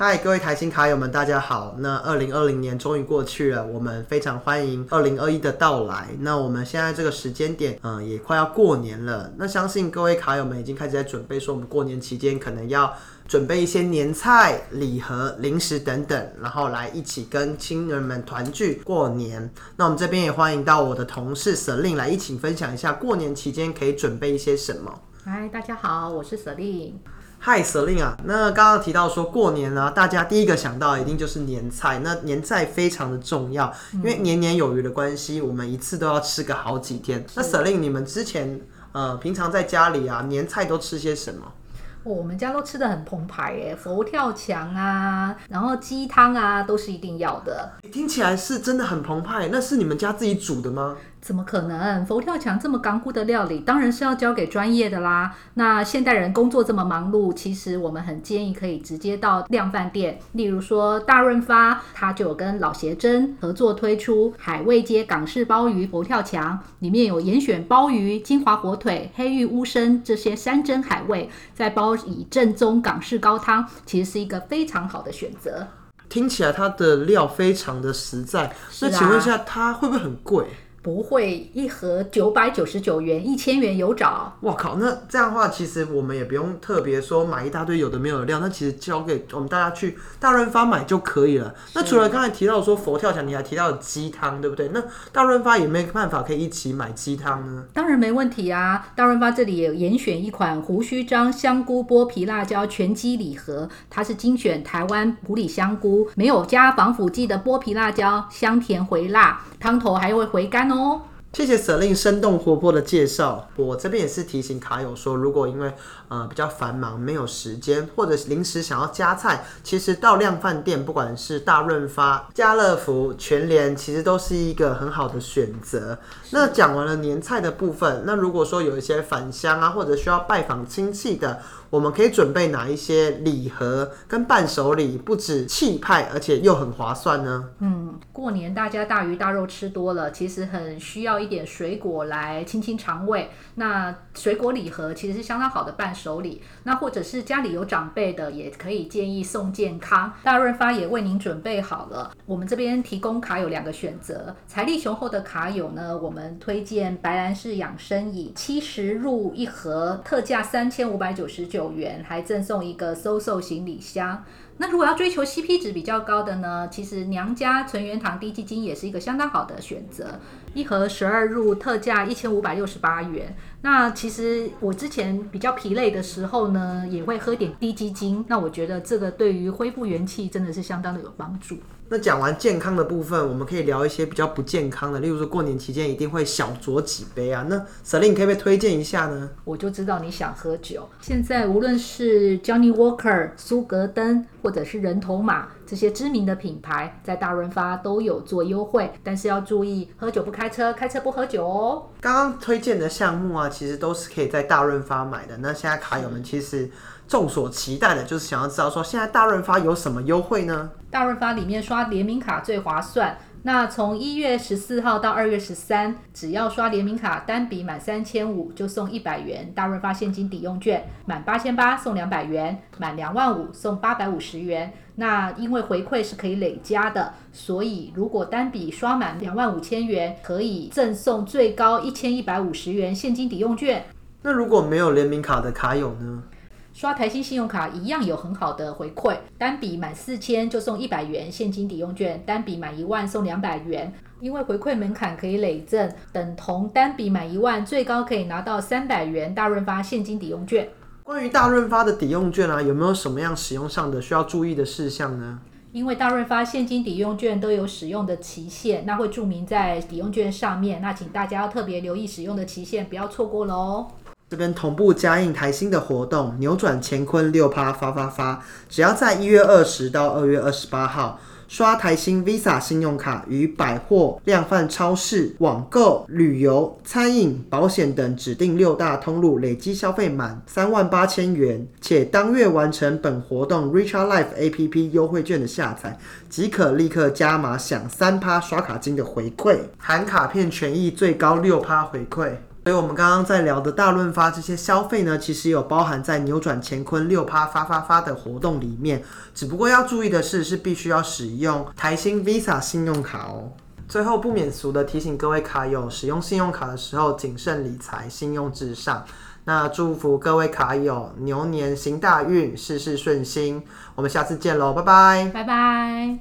嗨，各位台新卡友们，大家好。那二零二零年终于过去了，我们非常欢迎二零二一的到来。那我们现在这个时间点，嗯，也快要过年了。那相信各位卡友们已经开始在准备，说我们过年期间可能要准备一些年菜、礼盒、零食等等，然后来一起跟亲人们团聚过年。那我们这边也欢迎到我的同事 Selin 来一起分享一下过年期间可以准备一些什么。嗨，大家好，我是 Selin。嗨，Selin 啊，那刚刚提到说过年呢，大家第一个想到一定就是年菜，那年菜非常的重要，因为年年有余的关系，我们一次都要吃个好几天。那 Selin，你们之前呃平常在家里啊，年菜都吃些什么？我们家都吃的很澎湃耶，佛跳墙啊，然后鸡汤啊，都是一定要的。听起来是真的很澎湃，那是你们家自己煮的吗？怎么可能？佛跳墙这么干枯的料理，当然是要交给专业的啦。那现代人工作这么忙碌，其实我们很建议可以直接到量饭店，例如说大润发，它就有跟老协珍合作推出海味街港式鲍鱼佛跳墙，里面有严选鲍鱼、金华火腿、黑玉乌参这些山珍海味，再包以正宗港式高汤，其实是一个非常好的选择。听起来它的料非常的实在，那请问一下，它会不会很贵？不会一盒九百九十九元，一千元有找。我靠！那这样的话，其实我们也不用特别说买一大堆有的没有的料，那其实交给我们大家去大润发买就可以了。那除了刚才提到说佛跳墙，你还提到鸡汤，对不对？那大润发有没有办法可以一起买鸡汤呢？当然没问题啊！大润发这里也严选一款胡须章香菇剥皮辣椒全鸡礼盒，它是精选台湾普里香菇，没有加防腐剂的剥皮辣椒，香甜回辣，汤头还会回甘。哦，哦谢谢舍令生动活泼的介绍。我这边也是提醒卡友说，如果因为呃比较繁忙没有时间，或者临时想要加菜，其实到量饭店，不管是大润发、家乐福、全联，其实都是一个很好的选择。那讲完了年菜的部分，那如果说有一些返乡啊，或者需要拜访亲戚的。我们可以准备哪一些礼盒跟伴手礼，不止气派，而且又很划算呢？嗯，过年大家大鱼大肉吃多了，其实很需要一点水果来清清肠胃。那水果礼盒其实是相当好的伴手礼。那或者是家里有长辈的，也可以建议送健康。大润发也为您准备好了。我们这边提供卡有两个选择，财力雄厚的卡友呢，我们推荐白兰氏养生饮，七十入一盒，特价三千五百九十九。九元还赠送一个收售行李箱。那如果要追求 CP 值比较高的呢？其实娘家纯元堂低基金也是一个相当好的选择，一盒十二入，特价一千五百六十八元。那其实我之前比较疲累的时候呢，也会喝点低基金。那我觉得这个对于恢复元气真的是相当的有帮助。那讲完健康的部分，我们可以聊一些比较不健康的，例如说过年期间一定会小酌几杯啊。那 Selin 可以不可以推荐一下呢？我就知道你想喝酒。现在无论是 Johnny Walker、苏格登或者是人头马这些知名的品牌，在大润发都有做优惠，但是要注意喝酒不开车，开车不喝酒哦。刚刚推荐的项目啊，其实都是可以在大润发买的。那现在卡友们其实。众所期待的就是想要知道说，现在大润发有什么优惠呢？大润发里面刷联名卡最划算。那从一月十四号到二月十三，只要刷联名卡，单笔满三千五就送一百元大润发现金抵用券，满八千八送两百元，满两万五送八百五十元。那因为回馈是可以累加的，所以如果单笔刷满两万五千元，可以赠送最高一千一百五十元现金抵用券。那如果没有联名卡的卡友呢？刷台新信用卡一样有很好的回馈，单笔满四千就送一百元现金抵用券，单笔满一万送两百元。因为回馈门槛可以累赠，等同单笔满一万最高可以拿到三百元大润发现金抵用券。关于大润发的抵用券啊，有没有什么样使用上的需要注意的事项呢？因为大润发现金抵用券都有使用的期限，那会注明在抵用券上面，那请大家要特别留意使用的期限，不要错过了哦。这边同步加印台新的活动，扭转乾坤六趴发发发！只要在一月二十到二月二十八号刷台新 Visa 信用卡，与百货、量贩超市、网购、旅游、餐饮、保险等指定六大通路累积消费满三万八千元，且当月完成本活动 Richard Life APP 优惠券的下载，即可立刻加码享三趴刷卡金的回馈，含卡片权益最高六趴回馈。所以我们刚刚在聊的大润发这些消费呢，其实有包含在扭转乾坤六趴发发发的活动里面。只不过要注意的是，是必须要使用台新 Visa 信用卡哦。最后不免俗的提醒各位卡友，使用信用卡的时候谨慎理财，信用至上。那祝福各位卡友牛年行大运，事事顺心。我们下次见喽，拜拜。拜拜。